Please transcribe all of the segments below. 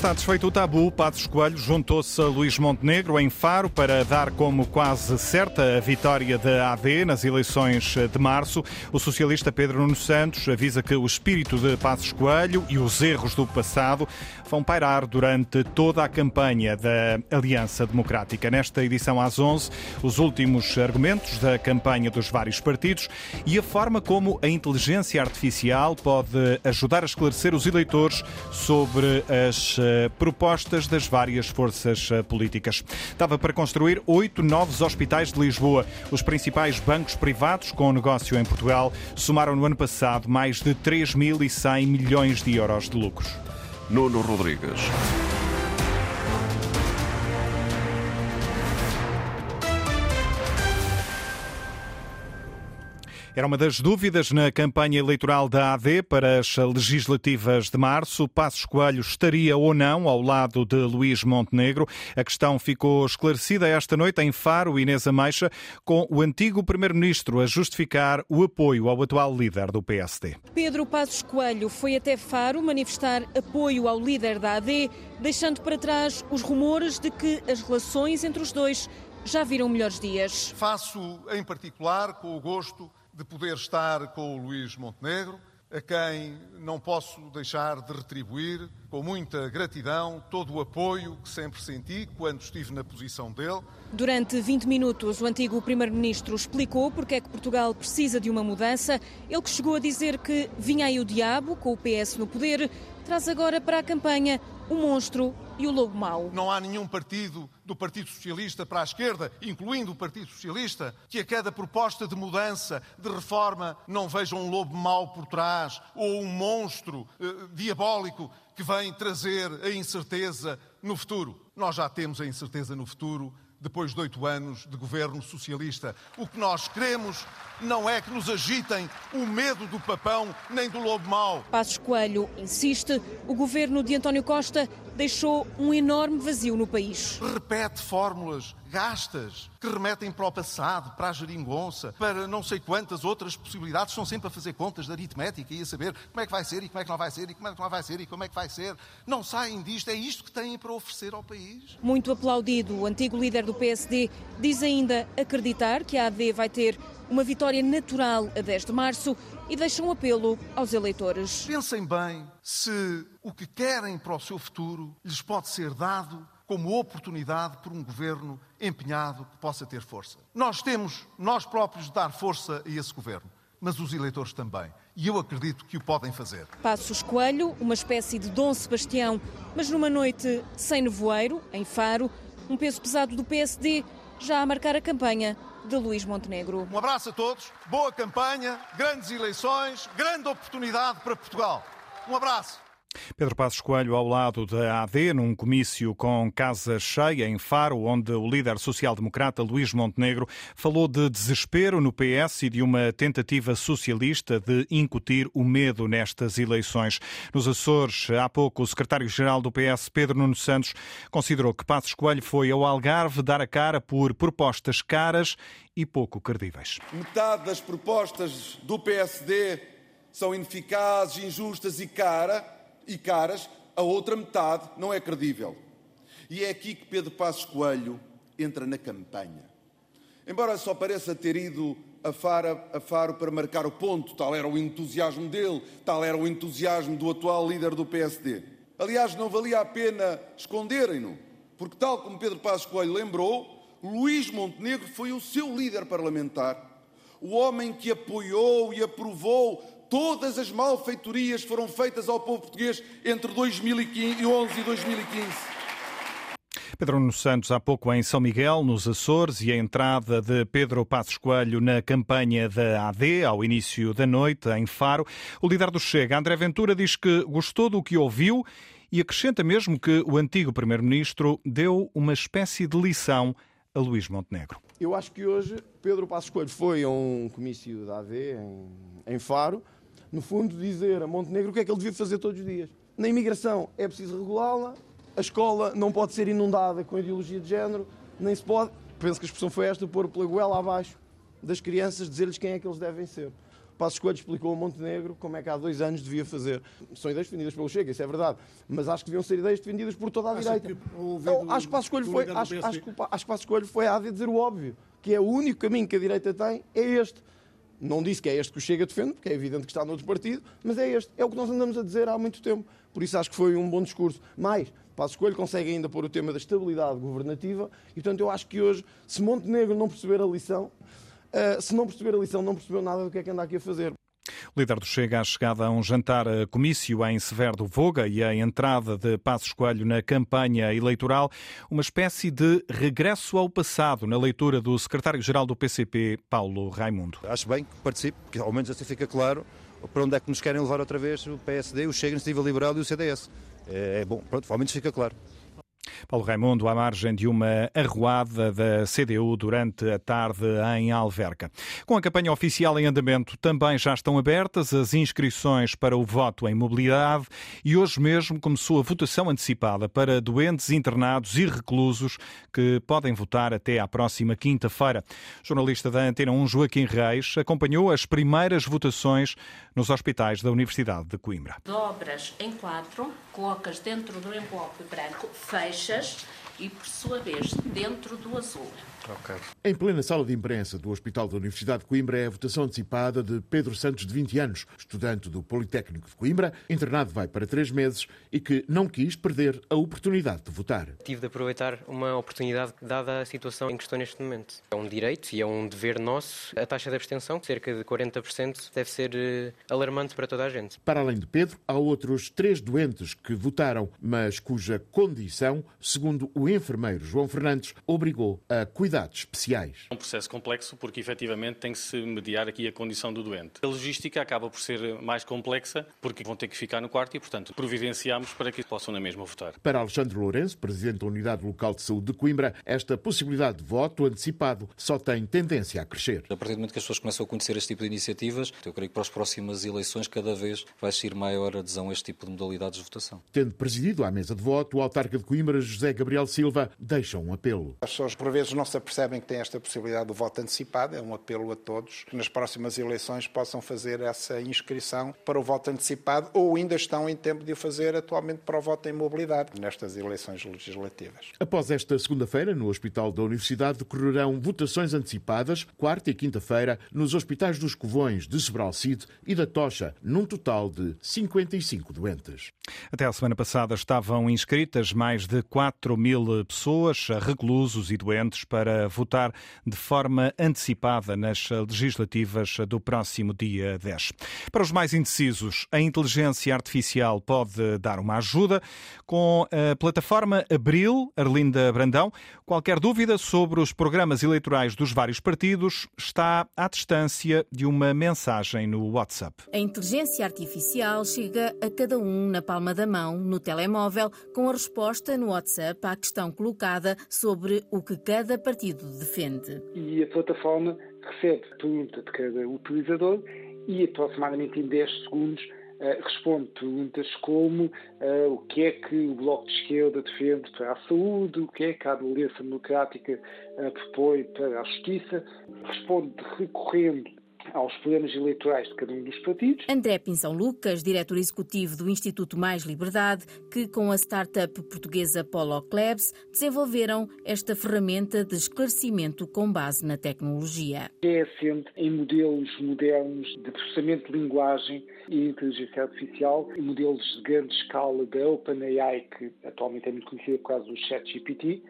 Está desfeito o tabu. Passos Coelho juntou-se a Luís Montenegro em Faro para dar como quase certa a vitória da AD nas eleições de março. O socialista Pedro Nuno Santos avisa que o espírito de Passos Coelho e os erros do passado vão pairar durante toda a campanha da Aliança Democrática. Nesta edição às 11, os últimos argumentos da campanha dos vários partidos e a forma como a inteligência artificial pode ajudar a esclarecer os eleitores sobre as eh, propostas das várias forças eh, políticas. Estava para construir oito novos hospitais de Lisboa. Os principais bancos privados com negócio em Portugal somaram no ano passado mais de 3.100 milhões de euros de lucros. Nuno Rodrigues. Era uma das dúvidas na campanha eleitoral da AD para as legislativas de março. Passos Coelho estaria ou não ao lado de Luís Montenegro. A questão ficou esclarecida esta noite em Faro, Inês Ameixa, com o antigo primeiro-ministro a justificar o apoio ao atual líder do PSD. Pedro Passos Coelho foi até Faro manifestar apoio ao líder da AD, deixando para trás os rumores de que as relações entre os dois já viram melhores dias. Faço em particular com o gosto de poder estar com o Luís Montenegro, a quem não posso deixar de retribuir com muita gratidão todo o apoio que sempre senti quando estive na posição dele. Durante 20 minutos, o antigo Primeiro-Ministro explicou porque é que Portugal precisa de uma mudança. Ele que chegou a dizer que vinha aí o diabo, com o PS no poder, traz agora para a campanha o monstro e o lobo mau. Não há nenhum partido do Partido Socialista para a esquerda, incluindo o Partido Socialista, que a cada proposta de mudança, de reforma, não veja um lobo mau por trás ou um monstro eh, diabólico que vem trazer a incerteza no futuro. Nós já temos a incerteza no futuro depois de oito anos de governo socialista. O que nós queremos não é que nos agitem o medo do papão nem do lobo mau. Passos Coelho insiste, o governo de António Costa deixou um enorme vazio no país. Repete fórmulas gastas que remetem para o passado, para a geringonça, para não sei quantas outras possibilidades. Estão sempre a fazer contas de aritmética e a saber como é que vai ser e como é que não vai ser e como é que não vai ser e como é que vai ser. Não saem disto. É isto que têm para oferecer ao país. Muito aplaudido, o antigo líder do PSD diz ainda acreditar que a AD vai ter uma vitória natural a 10 de março e deixa um apelo aos eleitores. Pensem bem se o que querem para o seu futuro lhes pode ser dado como oportunidade por um governo empenhado que possa ter força. Nós temos, nós próprios, de dar força a esse governo, mas os eleitores também. E eu acredito que o podem fazer. Passos Coelho, uma espécie de Dom Sebastião, mas numa noite sem nevoeiro, em Faro, um peso pesado do PSD já a marcar a campanha de Luís Montenegro. Um abraço a todos, boa campanha, grandes eleições, grande oportunidade para Portugal. Um abraço. Pedro Passos Coelho ao lado da AD, num comício com casa cheia em Faro, onde o líder social-democrata Luís Montenegro falou de desespero no PS e de uma tentativa socialista de incutir o medo nestas eleições. Nos Açores, há pouco, o secretário-geral do PS, Pedro Nuno Santos, considerou que Passos Coelho foi ao Algarve dar a cara por propostas caras e pouco credíveis. Metade das propostas do PSD são ineficazes, injustas e cara e caras, a outra metade não é credível. E é aqui que Pedro Passos Coelho entra na campanha. Embora só pareça ter ido a Faro, a Faro para marcar o ponto, tal era o entusiasmo dele, tal era o entusiasmo do atual líder do PSD. Aliás, não valia a pena esconderem-no, porque, tal como Pedro Passos Coelho lembrou, Luís Montenegro foi o seu líder parlamentar, o homem que apoiou e aprovou todas as malfeitorias foram feitas ao povo português entre 2011 e 2015. Pedro Nuno Santos, há pouco em São Miguel, nos Açores, e a entrada de Pedro Passos Coelho na campanha da AD, ao início da noite, em Faro. O líder do Chega, André Ventura, diz que gostou do que ouviu e acrescenta mesmo que o antigo Primeiro-Ministro deu uma espécie de lição a Luís Montenegro. Eu acho que hoje Pedro Passos Coelho foi a um comício da AD em, em Faro, no fundo, dizer a Montenegro o que é que ele devia fazer todos os dias. Na imigração é preciso regulá-la, a escola não pode ser inundada com ideologia de género, nem se pode, penso que a expressão foi esta, pôr pela goela abaixo das crianças, dizer-lhes quem é que eles devem ser. Passos Coelho explicou a Montenegro como é que há dois anos devia fazer. São ideias defendidas pelo Chega, isso é verdade. Mas acho que deviam ser ideias defendidas por toda a direita. Que Eu, acho que Passos Coelho foi, acho, acho, acho que Passos Coelho foi a dizer o óbvio, que é o único caminho que a direita tem, é este. Não disse que é este que o Chega defende, porque é evidente que está noutro partido, mas é este. É o que nós andamos a dizer há muito tempo. Por isso acho que foi um bom discurso. Mais, Passos Coelho consegue ainda pôr o tema da estabilidade governativa e, portanto, eu acho que hoje, se Montenegro não perceber a lição, uh, se não perceber a lição, não percebeu nada do que é que anda aqui a fazer. O líder do Chega à chegada a um jantar a comício em Severo do Voga e a entrada de Passos Coelho na campanha eleitoral, uma espécie de regresso ao passado na leitura do secretário-geral do PCP, Paulo Raimundo. Acho bem que participe, porque ao menos assim fica claro para onde é que nos querem levar outra vez o PSD, o Chega, a Iniciativa Liberal e o CDS. É, é bom, pronto, ao menos fica claro. Paulo Raimundo, à margem de uma arruada da CDU durante a tarde em Alverca. Com a campanha oficial em andamento, também já estão abertas as inscrições para o voto em mobilidade e hoje mesmo começou a votação antecipada para doentes internados e reclusos que podem votar até à próxima quinta-feira. Jornalista da Antena 1, Joaquim Reis, acompanhou as primeiras votações nos hospitais da Universidade de Coimbra. Dobras em quatro, colocas dentro do envelope branco, fechas e, por sua vez, dentro do azul. Okay. Em plena sala de imprensa do Hospital da Universidade de Coimbra é a votação antecipada de Pedro Santos, de 20 anos, estudante do Politécnico de Coimbra, internado vai para três meses e que não quis perder a oportunidade de votar. Tive de aproveitar uma oportunidade dada a situação em que estou neste momento. É um direito e é um dever nosso. A taxa de abstenção, cerca de 40%, deve ser eh, alarmante para toda a gente. Para além de Pedro, há outros três doentes que votaram, mas cuja condição, segundo o enfermeiro João Fernandes, obrigou a cuidados especiais. É um processo complexo porque efetivamente tem que se mediar aqui a condição do doente. A logística acaba por ser mais complexa porque vão ter que ficar no quarto e, portanto, providenciamos para que possam na mesma votar. Para Alexandre Lourenço, presidente da Unidade Local de Saúde de Coimbra, esta possibilidade de voto antecipado só tem tendência a crescer. A partir do momento que as pessoas começam a conhecer este tipo de iniciativas, eu creio que para as próximas eleições cada vez vai ser maior adesão a este tipo de modalidades de votação. Tendo presidido à mesa de voto, o autarca de Coimbra, José Gabriel Silva, deixa um apelo. As pessoas, por vezes, não se percebem que têm esta possibilidade do voto antecipado. É um apelo a todos que nas próximas eleições possam fazer essa inscrição para o voto antecipado ou ainda estão em tempo de o fazer atualmente para o voto em mobilidade nestas eleições legislativas. Após esta segunda-feira, no Hospital da Universidade, decorrerão votações antecipadas, quarta e quinta-feira, nos hospitais dos Covões, de Sebralcide e da Tocha, num total de 55 doentes. Até a semana passada estavam inscritas mais de 4 mil pessoas, reclusos e doentes, para votar de forma antecipada nas legislativas do próximo dia 10. Para os mais indecisos, a inteligência artificial pode dar uma ajuda. Com a plataforma Abril, Arlinda Brandão, qualquer dúvida sobre os programas eleitorais dos vários partidos está à distância de uma mensagem no WhatsApp. A inteligência artificial chega a cada um na palma da mão, no telemóvel, com a resposta no WhatsApp à questão colocada sobre o que cada partido defende. E a plataforma recebe a pergunta de cada utilizador e aproximadamente em 10 segundos uh, responde perguntas como uh, o que é que o Bloco de Esquerda defende para a saúde, o que é que a Aliança Democrática uh, propõe para a justiça, responde recorrendo aos programas eleitorais de cada um dos partidos. André Pinção Lucas, diretor executivo do Instituto Mais Liberdade, que com a startup portuguesa Polo Clubs desenvolveram esta ferramenta de esclarecimento com base na tecnologia. É assente em modelos modernos de processamento de linguagem e inteligência artificial, e modelos de grande escala da OpenAI, que atualmente é muito conhecida por causa do ChatGPT,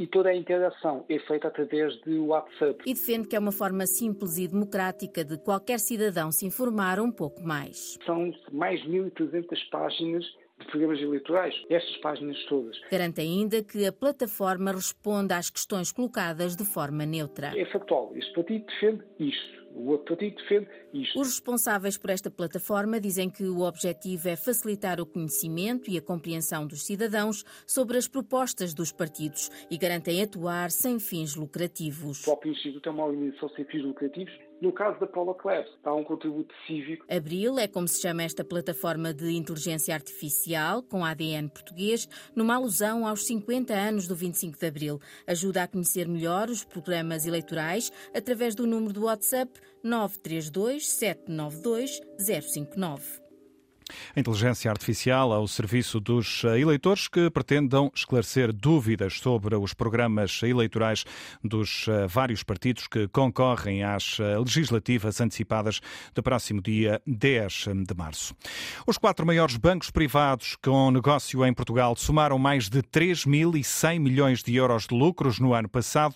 e toda a interação é feita através de WhatsApp. E defende que é uma forma simples e democrática de qualquer cidadão se informar um pouco mais. São mais de 1.300 páginas de programas eleitorais, estas páginas todas. Garante ainda que a plataforma responde às questões colocadas de forma neutra. É factual. Este partido defende isto o outro partido defende isto. Os responsáveis por esta plataforma dizem que o objetivo é facilitar o conhecimento e a compreensão dos cidadãos sobre as propostas dos partidos e garantem atuar sem fins lucrativos. O próprio Instituto é uma organização sem fins lucrativos No caso da Polo Clubs, há um contributo cívico. Abril é como se chama esta plataforma de inteligência artificial com ADN português, numa alusão aos 50 anos do 25 de Abril. Ajuda a conhecer melhor os programas eleitorais através do número do WhatsApp 932 792 059. A inteligência artificial ao serviço dos eleitores que pretendam esclarecer dúvidas sobre os programas eleitorais dos eh, vários partidos que concorrem às eh, legislativas antecipadas do próximo dia 10 de março. Os quatro maiores bancos privados com negócio em Portugal somaram mais de 3.100 milhões de euros de lucros no ano passado,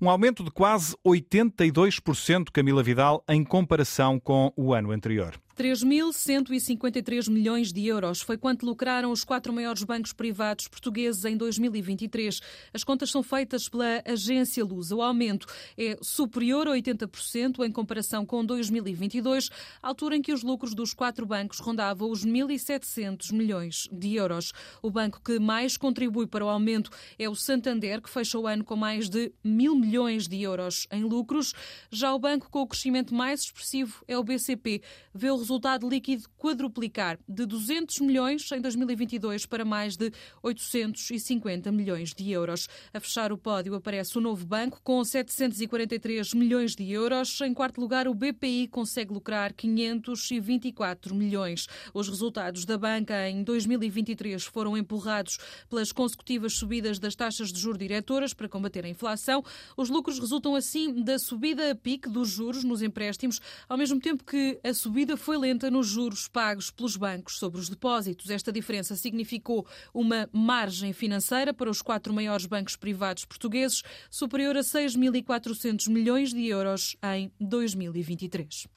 um aumento de quase 82%, Camila Vidal, em comparação com o ano anterior. 3.153 milhões de euros foi quanto lucraram os quatro maiores bancos privados portugueses em 2023. As contas são feitas pela agência Lusa. O aumento é superior a 80% em comparação com 2022, altura em que os lucros dos quatro bancos rondavam os 1.700 milhões de euros. O banco que mais contribui para o aumento é o Santander, que fecha o ano com mais de mil milhões de euros em lucros. Já o banco com o crescimento mais expressivo é o BCP. Vê o resultado líquido quadruplicar de 200 milhões em 2022 para mais de 850 milhões de euros. A fechar o pódio aparece o novo banco com 743 milhões de euros. Em quarto lugar, o BPI consegue lucrar 524 milhões. Os resultados da banca em 2023 foram empurrados pelas consecutivas subidas das taxas de juros diretoras para combater a inflação. Os lucros resultam assim da subida a pique dos juros nos empréstimos, ao mesmo tempo que a subida foi foi lenta nos juros pagos pelos bancos sobre os depósitos. Esta diferença significou uma margem financeira para os quatro maiores bancos privados portugueses, superior a 6.400 milhões de euros em 2023.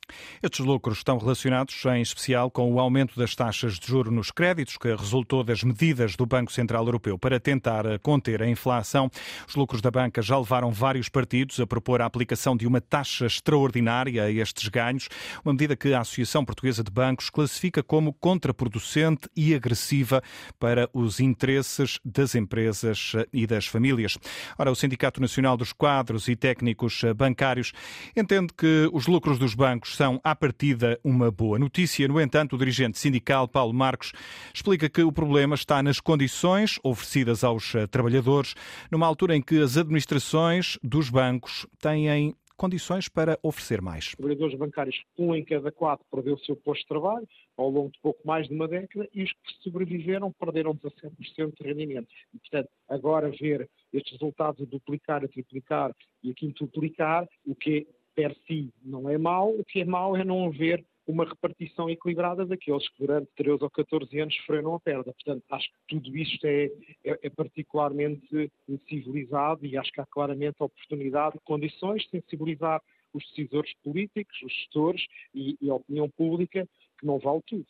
Estes lucros estão relacionados, em especial, com o aumento das taxas de juro nos créditos, que resultou das medidas do Banco Central Europeu para tentar conter a inflação. Os lucros da banca já levaram vários partidos a propor a aplicação de uma taxa extraordinária a estes ganhos, uma medida que a Associação Portuguesa de Bancos classifica como contraproducente e agressiva para os interesses das empresas e das famílias. Ora, o Sindicato Nacional dos Quadros e Técnicos Bancários entende que os lucros dos bancos são, à partida, uma boa notícia. No entanto, o dirigente sindical Paulo Marcos explica que o problema está nas condições oferecidas aos trabalhadores, numa altura em que as administrações dos bancos têm condições para oferecer mais. Trabalhadores bancários, um em cada quatro, perdeu o seu posto de trabalho ao longo de pouco mais de uma década e os que sobreviveram perderam 17% de rendimento. E, portanto, agora ver estes resultados a duplicar, a triplicar e a quintuplicar, o que per si não é mau, o que é mau é não haver uma repartição equilibrada daqueles que durante 13 ou 14 anos sofreram a perda. Portanto, acho que tudo isto é, é, é particularmente civilizado e acho que há claramente oportunidade, condições de sensibilizar os decisores políticos, os gestores e, e a opinião pública, que não vale tudo.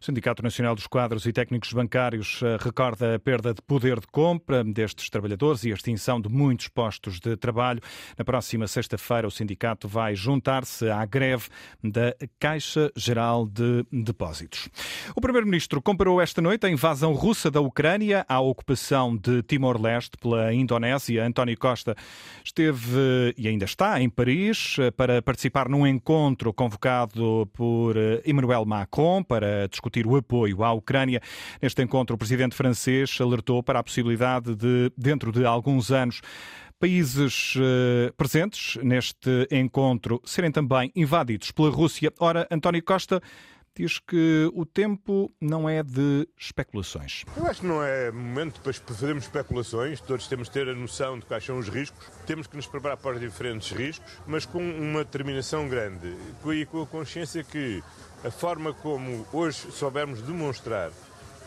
O Sindicato Nacional dos Quadros e Técnicos Bancários eh, recorda a perda de poder de compra destes trabalhadores e a extinção de muitos postos de trabalho. Na próxima sexta-feira, o sindicato vai juntar-se à greve da Caixa Geral de Depósitos. O Primeiro-Ministro comparou esta noite a invasão russa da Ucrânia à ocupação de Timor-Leste pela Indonésia. António Costa esteve e ainda está em Paris eh, para participar num encontro convocado por eh, Emmanuel Macron para discutir o apoio à Ucrânia. Neste encontro, o presidente francês alertou para a possibilidade de, dentro de alguns anos, países uh, presentes neste encontro serem também invadidos pela Rússia. Ora, António Costa diz que o tempo não é de especulações. Eu acho que não é momento para fazermos especulações, todos temos de ter a noção de quais são os riscos, temos que nos preparar para os diferentes riscos, mas com uma determinação grande e com a consciência que a forma como hoje soubermos demonstrar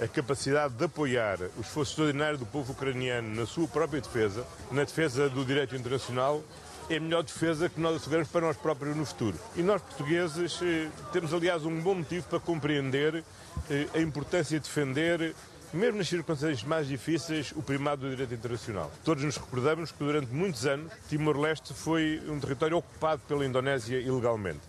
a capacidade de apoiar o esforço extraordinário do povo ucraniano na sua própria defesa, na defesa do direito internacional, é a melhor defesa que nós asseguramos para nós próprios no futuro. E nós, portugueses, eh, temos, aliás, um bom motivo para compreender eh, a importância de defender, mesmo nas circunstâncias mais difíceis, o primado do direito internacional. Todos nos recordamos que durante muitos anos Timor-Leste foi um território ocupado pela Indonésia ilegalmente.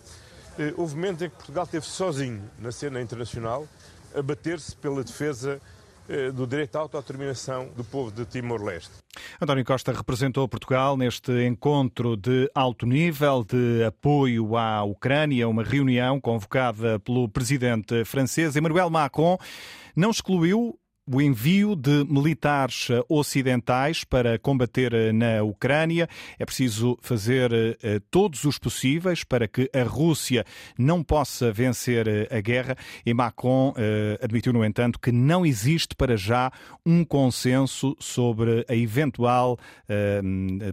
Eh, houve momentos em que Portugal esteve sozinho na cena internacional a bater-se pela defesa eh, do direito à autodeterminação do povo de Timor-Leste. António Costa representou Portugal neste encontro de alto nível de apoio à Ucrânia, uma reunião convocada pelo presidente francês Emmanuel Macron. Não excluiu o envio de militares eh, ocidentais para combater eh, na Ucrânia. É preciso fazer eh, todos os possíveis para que a Rússia não possa vencer a guerra. E Macron admitiu, no entanto, que não existe para já um consenso sobre a eventual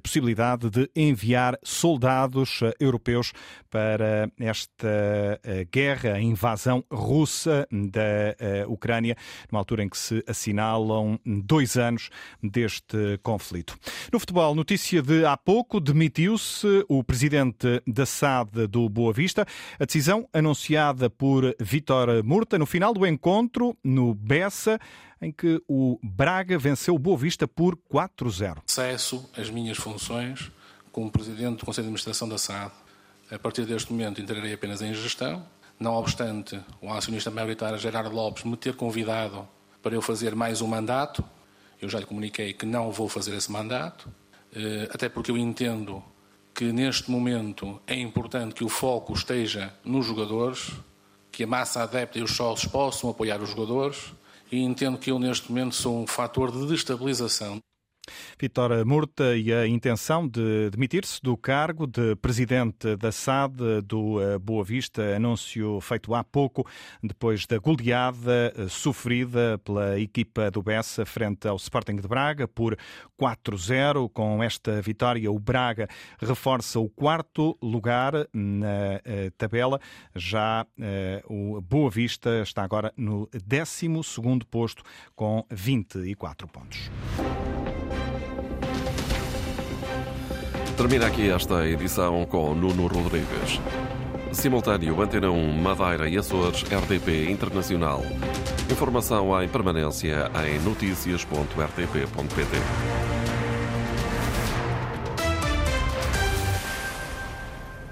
possibilidade de enviar soldados europeus para esta guerra, a invasão russa da Ucrânia, numa altura em que se assinalam dois anos deste conflito. No futebol, notícia de há pouco, demitiu-se o presidente da SAD do Boa Vista. A decisão anunciada por Vitor Murta no final do encontro no Bessa em que o Braga venceu o Boa Vista por 4-0. Cesso as minhas funções como presidente do Conselho de Administração da SAD. A partir deste momento entrarei apenas em gestão. Não obstante o acionista maioritário Gerardo Lopes me ter convidado para eu fazer mais um mandato. Eu já lhe comuniquei que não vou fazer esse mandato, eh, até porque eu entendo que neste momento é importante que o foco esteja nos jogadores, que a massa adepta e os sócios possam apoiar os jogadores, e entendo que eu neste momento sou um fator de destabilização Vitória Murta e a intenção de demitir-se do cargo de presidente da SAD do eh, Boa Vista, anúncio feito há pouco, depois da goleada eh, sofrida pela equipa do Bessa frente ao Sporting de Braga por 4-0. Com esta vitória, o Braga reforça o quarto lugar na eh, tabela. Já o Boa Vista está agora no 12 posto com 24 pontos. Termina aqui esta edição com Nuno Rodrigues. Simultâneo Antena 1, Madeira e Açores, RDP Internacional. Informação em permanência em notícias.rtp.pt.